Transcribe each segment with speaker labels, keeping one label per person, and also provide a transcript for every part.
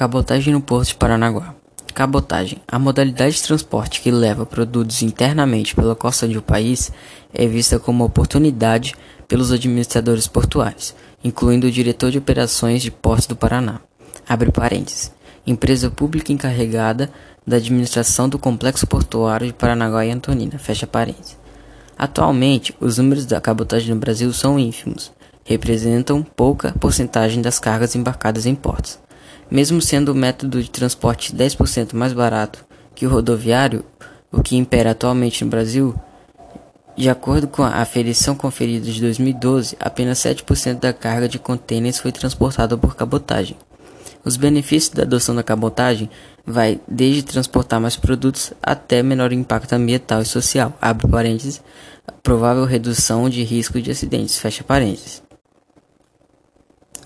Speaker 1: Cabotagem no Porto de Paranaguá. Cabotagem. A modalidade de transporte que leva produtos internamente pela costa de um país é vista como oportunidade pelos administradores portuários, incluindo o diretor de operações de portos do Paraná. Abre parênteses. Empresa pública encarregada da administração do complexo portuário de Paranaguá e Antonina. Fecha parênteses. Atualmente, os números da cabotagem no Brasil são ínfimos, representam pouca porcentagem das cargas embarcadas em portos. Mesmo sendo o método de transporte 10% mais barato que o rodoviário, o que impera atualmente no Brasil, de acordo com a aferição conferida de 2012, apenas 7% da carga de contêineres foi transportada por cabotagem. Os benefícios da adoção da cabotagem vai desde transportar mais produtos até menor impacto ambiental e social, abre parênteses, provável redução de risco de acidentes, fecha parênteses.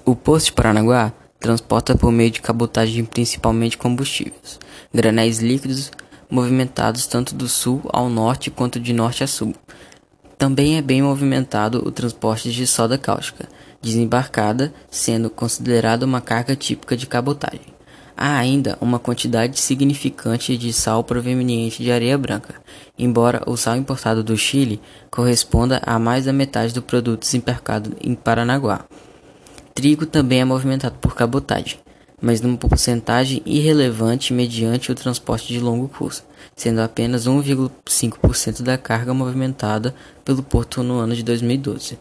Speaker 1: O posto de Paranaguá transporta por meio de cabotagem principalmente combustíveis, granéis líquidos movimentados tanto do sul ao norte quanto de norte a sul. Também é bem movimentado o transporte de soda cáustica, desembarcada, sendo considerada uma carga típica de cabotagem. Há ainda uma quantidade significante de sal proveniente de areia branca, embora o sal importado do Chile corresponda a mais da metade do produto desembarcado em Paranaguá. Trigo também é movimentado por cabotagem, mas numa porcentagem irrelevante mediante o transporte de longo curso, sendo apenas 1,5% da carga movimentada pelo porto no ano de 2012.